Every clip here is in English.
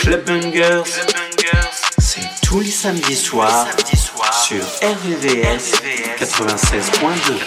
Club Bungers, c'est tous les samedis soirs sur RVVS 96.2.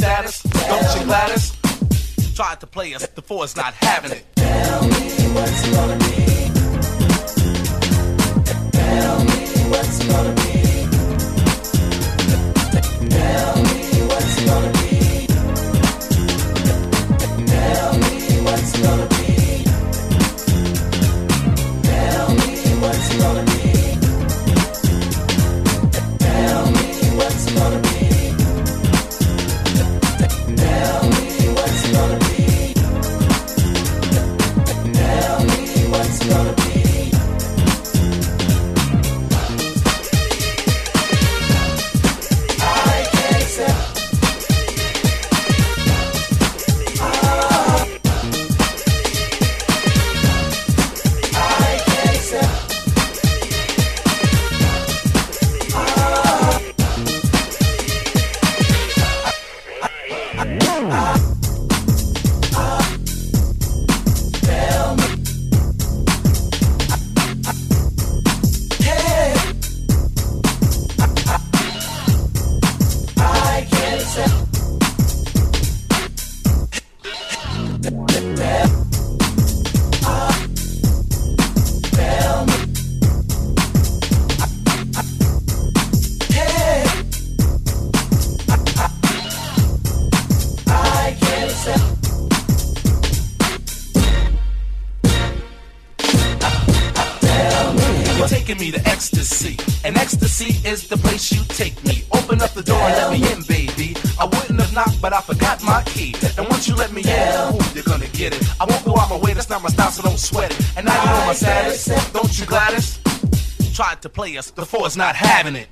was not you, gladus try to play us the force not having it. players, the four's not having it.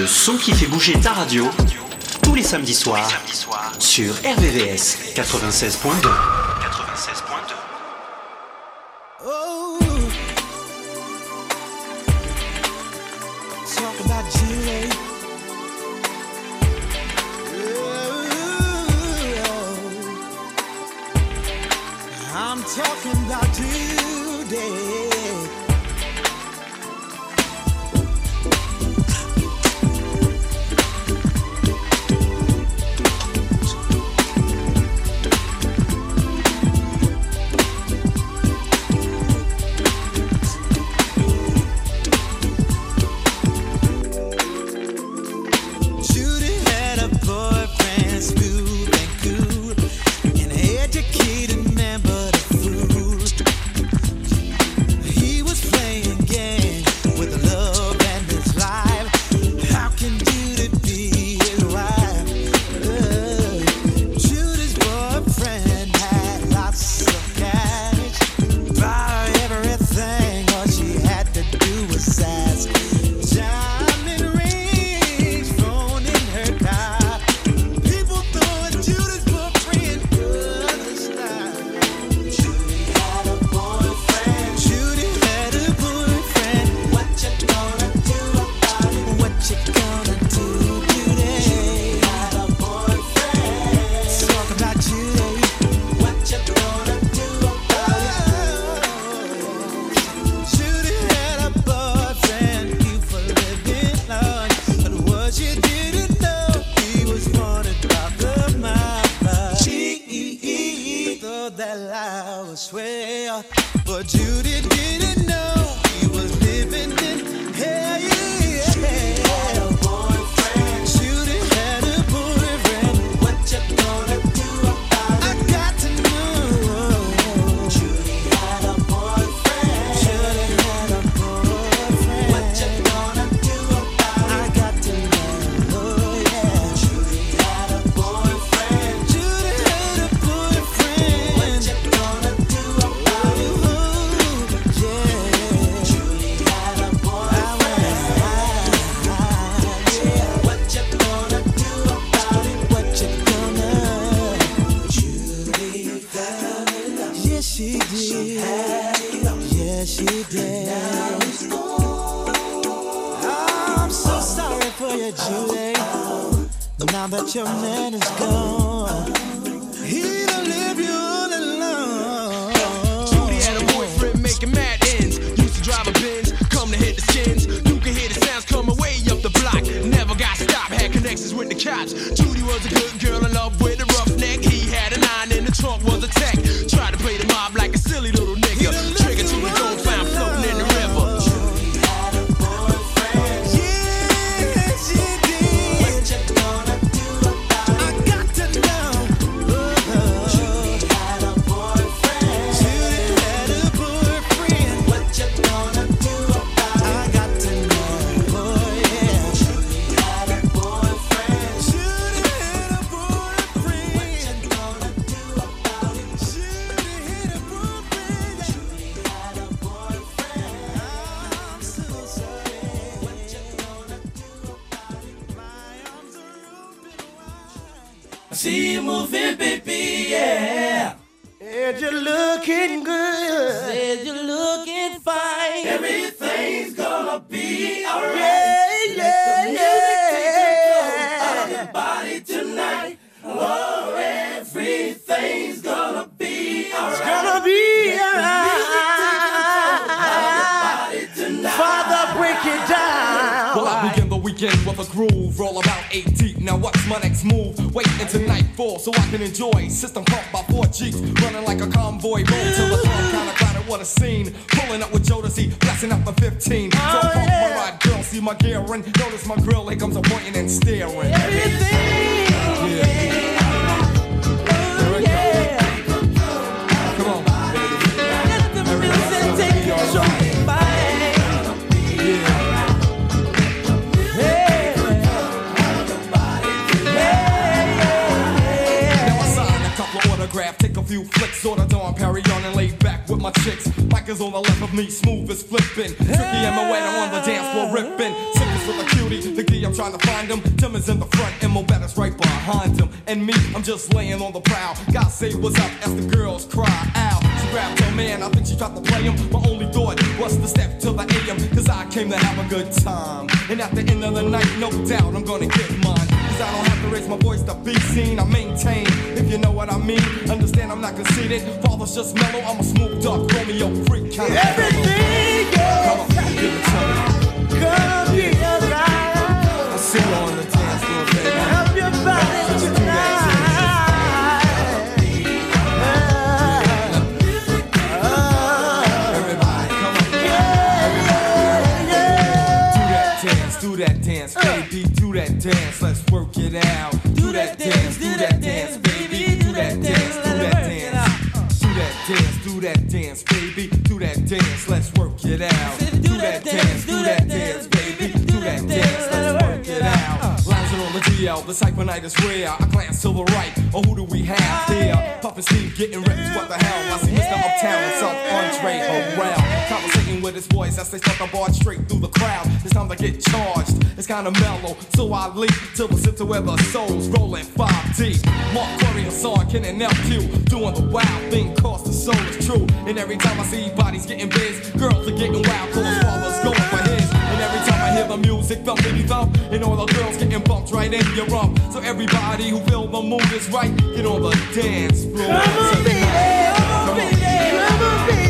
le son qui fait bouger ta radio, tous les samedis soirs, soir, sur RVVS 96.2. 96.2. Oh Now what's my next move? Wait until nightfall so I can enjoy. System pumped by four jeeps, running like a convoy. Roll to the thumb, kinda crowded, what a scene. Pulling up with Jodeci, blasting out for 15. So oh, yeah. my ride, girl, see my gear and notice my grill. Here comes a pointing and staring. Everything. Yeah. yeah. Come on, baby. Let the music take control. Few flicks on the dawn, Perry on and laid back with my chicks. Mike is on the left of me, smooth as flipping. Tricky and my way on the dance floor ripping. Sickness with a cutie, the key I'm trying to find him. Tim is in the front and Mo Better's right behind him. And me, I'm just laying on the prowl. God say what's up as the girls cry out. She grabbed her man, I think she tried to play him. My only thought was to step to the AM, cause I came to have a good time. And at the end of the night, no doubt I'm gonna get mine. Cause I don't have to raise my voice to be seen, I maintain. If you know what I mean, understand I'm not conceited. Father's just mellow, I'm a smooth duck, Romeo freak kind of Everything Come on, give it to me. Come here, right. I see you on the that dance, let's work it out. Do that dance, do that dance, baby, do that dance, do that dance. Do that dance, do that dance, baby, do that dance, let's work it out. Do that dance, do that dance, baby, do that dance, let's work it out. Lounging on the DL, the cypher night is rare. I glance to the right, oh who do we have here? Puffin' Steve getting reps, what the hell? I see Mr. Uptown and South Andre around. Conversating with his boys as they start the bar straight through the crowd. It's time to get charged. It's kinda mellow, so I leap to the center where the soul's rolling 5D. Mark Curry, Hassan, Ken, and LQ doing the wild thing, cause the soul is true. And every time I see bodies getting biz, girls are getting wild, cause father's going hear the music thump, baby thump, and all the girls getting bumped right in your rump. So everybody who feel the mood is right, get on the dance floor. Come on, baby. Come on, baby. Come on, baby.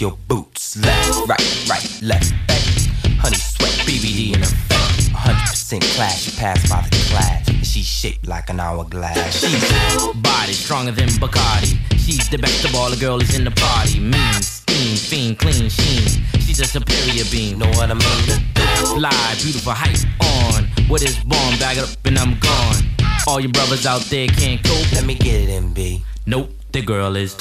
Your boots. Left, right, right, left, back. Honey sweat, BBD in her effect. 100% clash, she passed by the class. And she's shaped like an hourglass. She's body stronger than Bacardi. She's the best of all the girls in the party. Mean, steam, fiend, clean, sheen. She's a superior being. Know what I mean? Fly, beautiful height on. With his bomb, bag it up and I'm gone. All your brothers out there can't cope. Let me get it, MB. Nope, the girl is.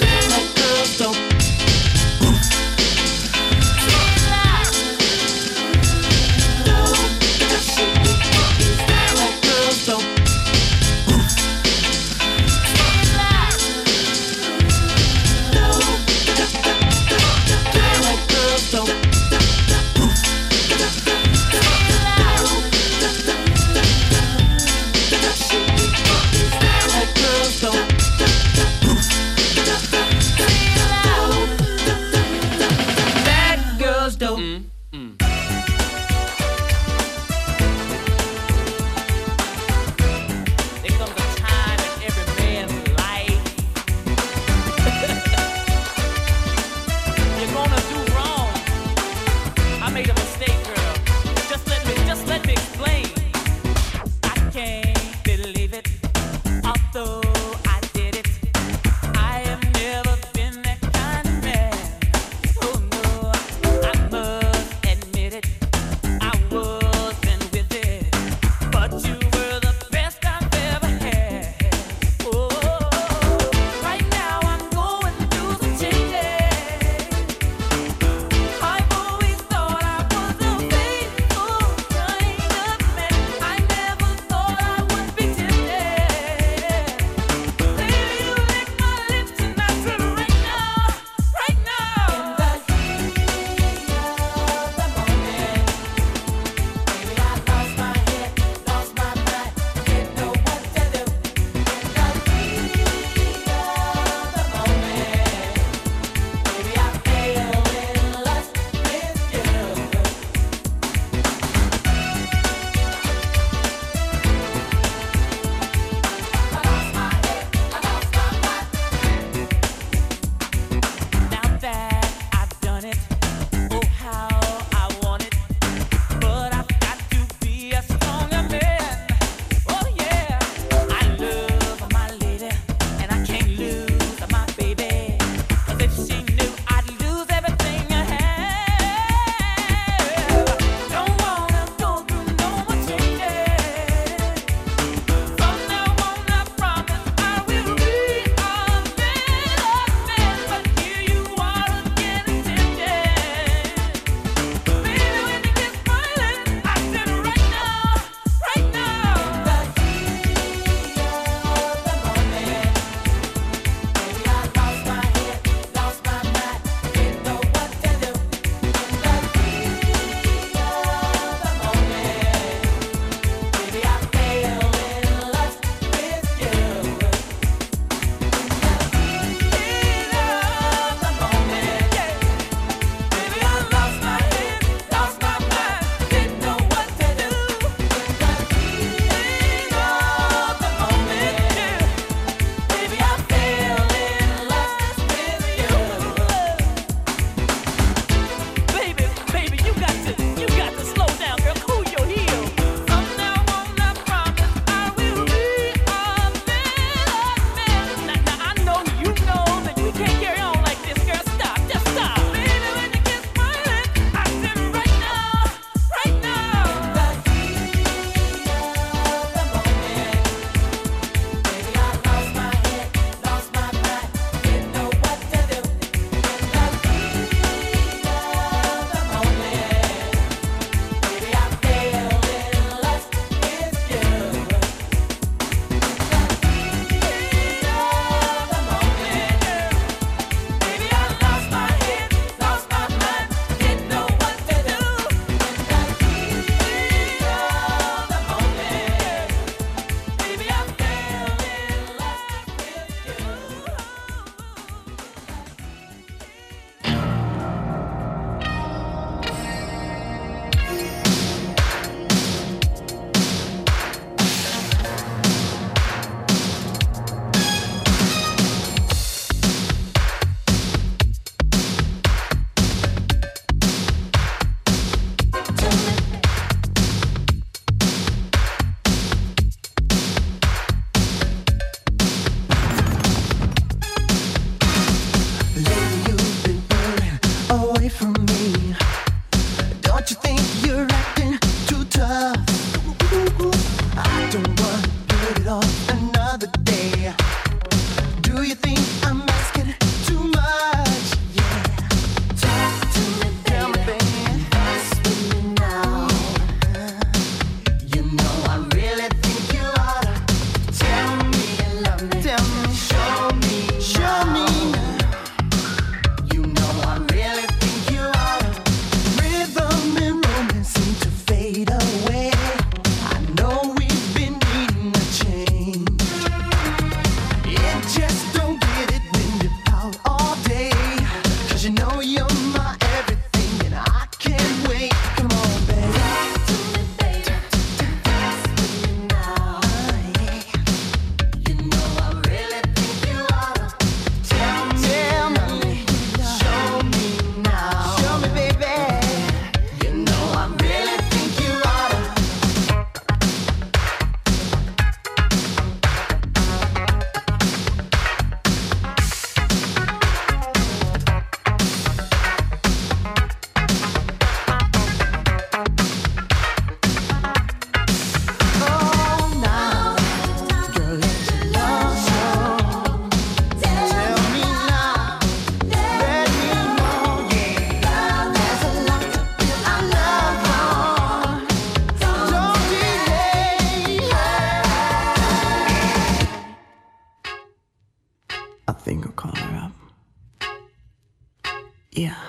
Yeah.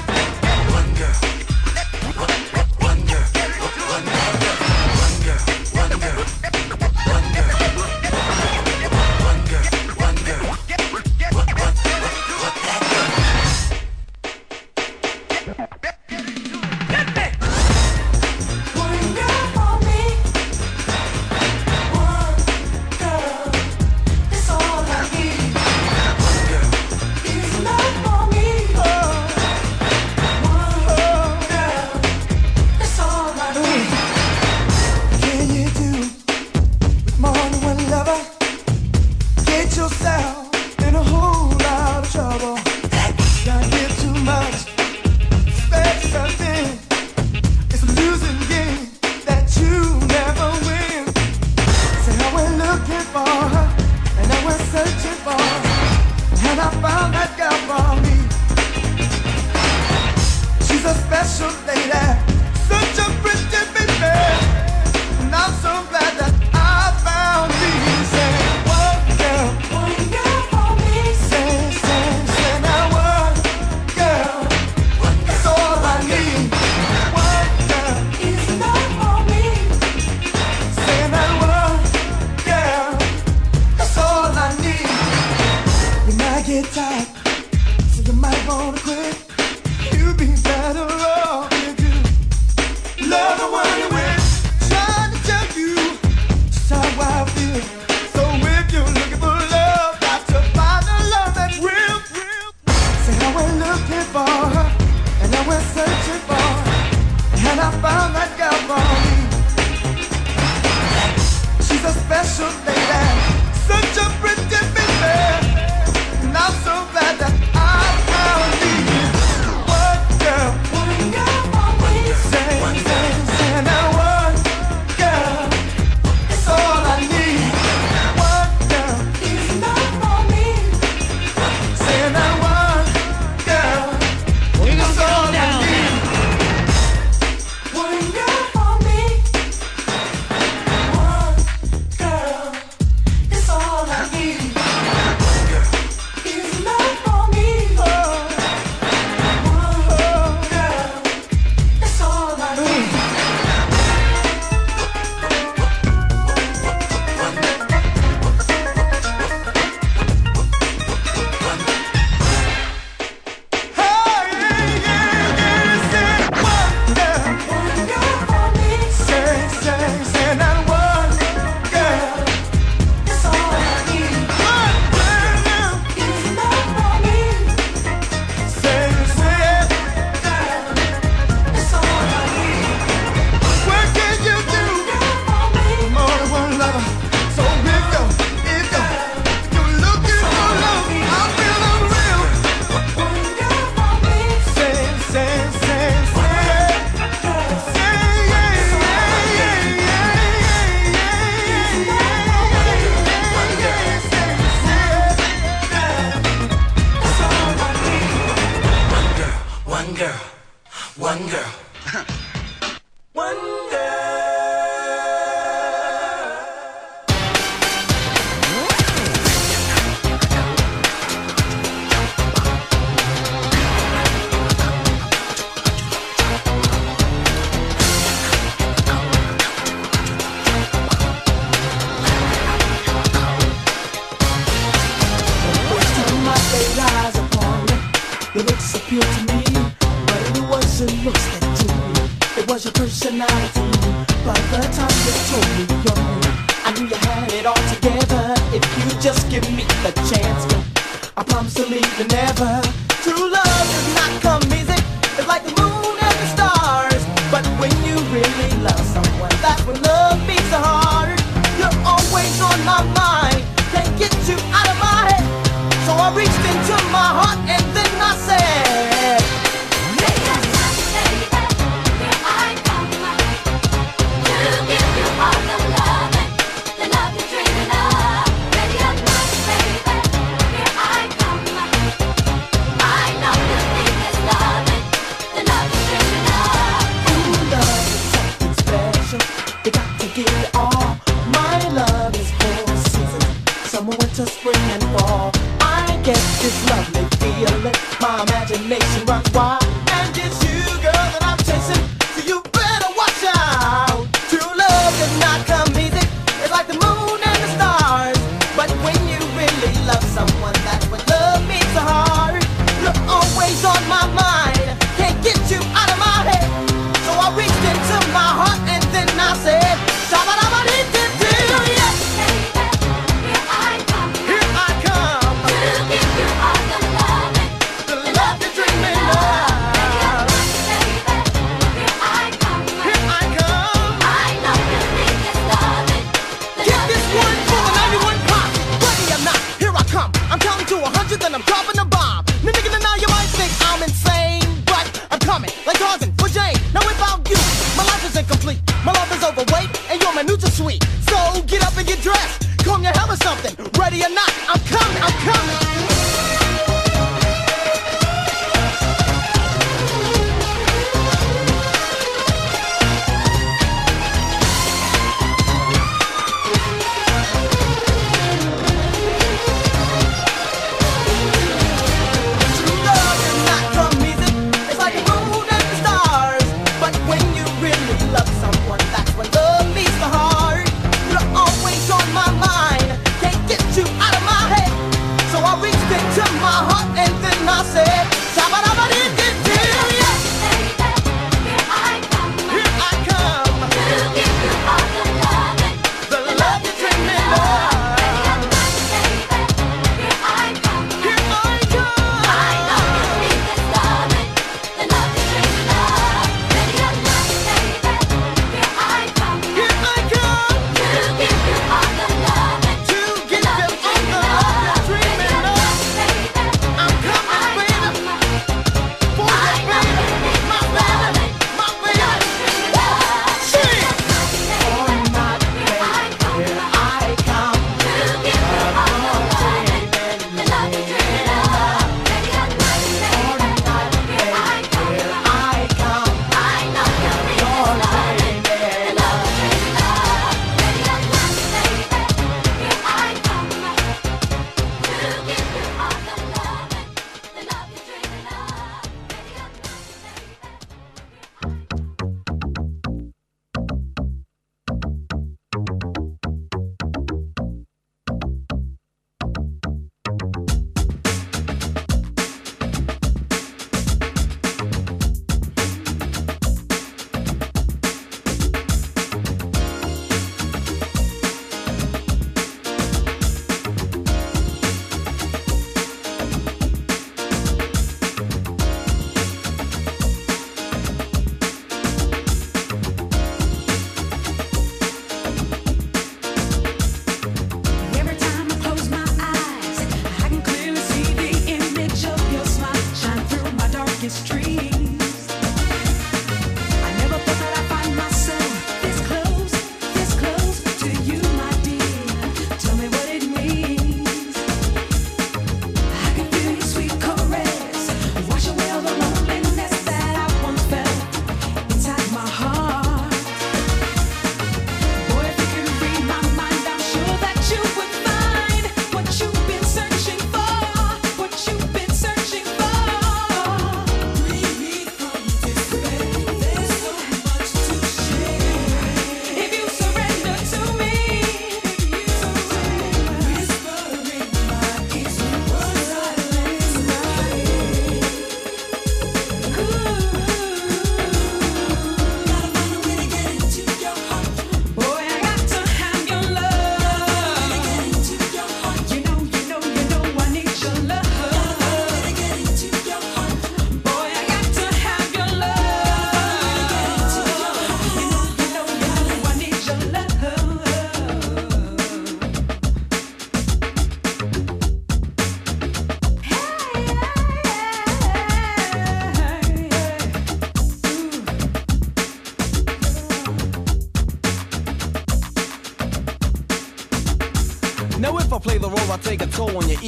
I'm dropping the bomb. The nigga, now you might think I'm insane, but I'm coming like Tarzan for Jane. Now without you, my life is incomplete. My love is overweight, and you're my NutraSweet. So get up and get dressed. Comb your hair or something. Ready or not, I'm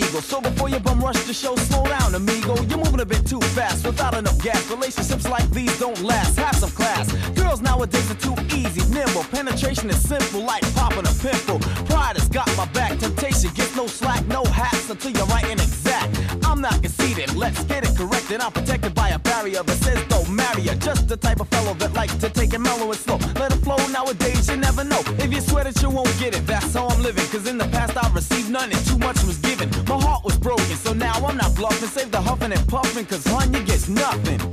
So before you bum rush the show, slow down, amigo. You're moving a bit too fast without enough gas. Relationships like these don't last. Have some class. Girls nowadays are too easy, nimble. Penetration is simple, like popping a pimple. Pride has got my back. Temptation gets no slack, no hats until you're right and exact. I'm not conceited. Let's get it corrected. I'm protected by a barrier that says don't marry her. Just the type of fellow that likes to take it mellow and slow. Let it flow nowadays, you never know. If you swear that you won't get it, that's how I'm living. Cause in the past I received none and too much was given. Bluffing. Save the huffing and puffing, cause hun, you gets nothing.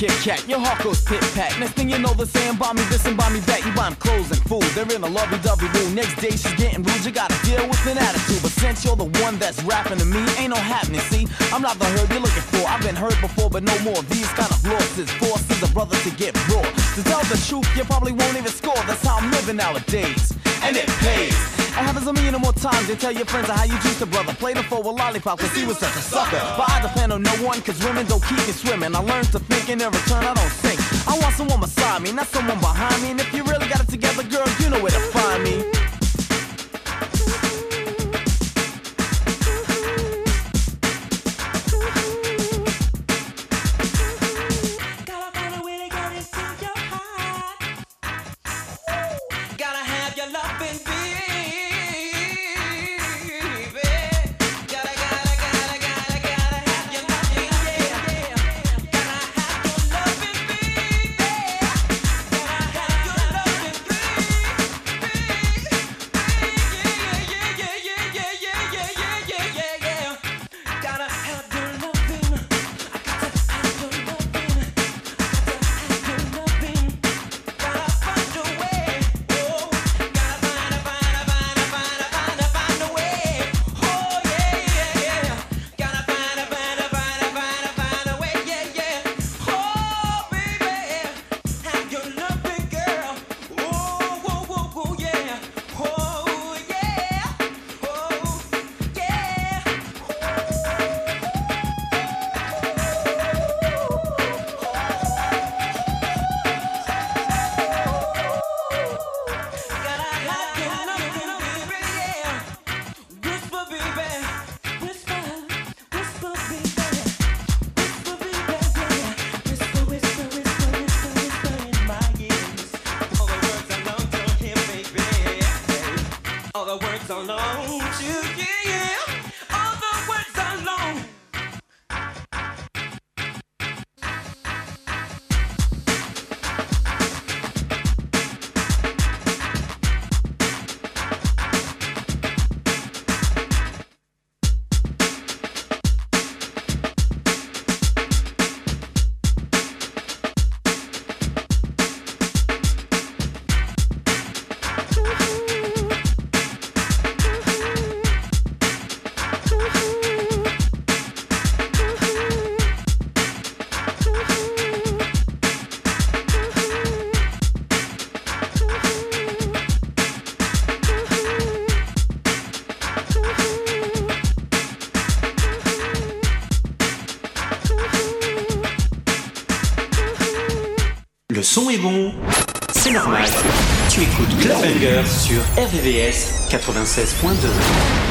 Kit Kat, your heart goes pit pat. Next thing you know, they're saying, buy me this and buy me that. You buy 'em clothes and food, they're in a lovey dovey mood. Next day, she's getting rude, you gotta deal with an attitude. But since you're the one that's rapping to me, ain't no happening. See, I'm not the herb you're looking for. I've been hurt before, but no more. These kind of losses forces a brother to get raw. To tell the truth, you probably won't even score. That's how I'm living nowadays, and it pays. It happens a million or more times. They tell your friends how you used to brother. Played him for a lollipop cause he was such a sucker. But I depend on no one cause women don't keep me swimming. I learned to think and in return I don't think. I want someone beside me, not someone behind me. And if you really got it together, girl, you know where to find me. Too, yeah, yeah. Tu écoutes Clubhanger sur RVVS 96.2.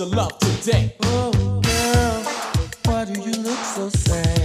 of love today. Oh, girl, why do you look so sad?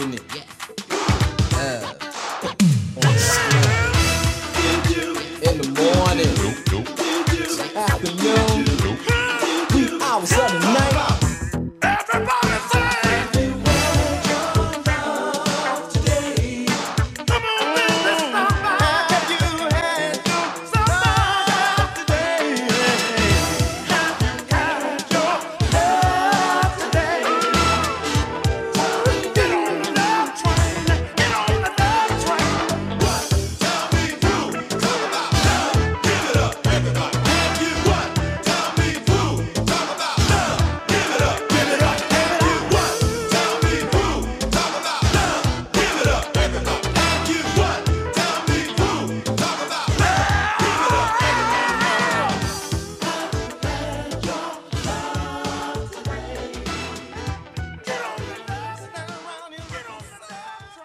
있니?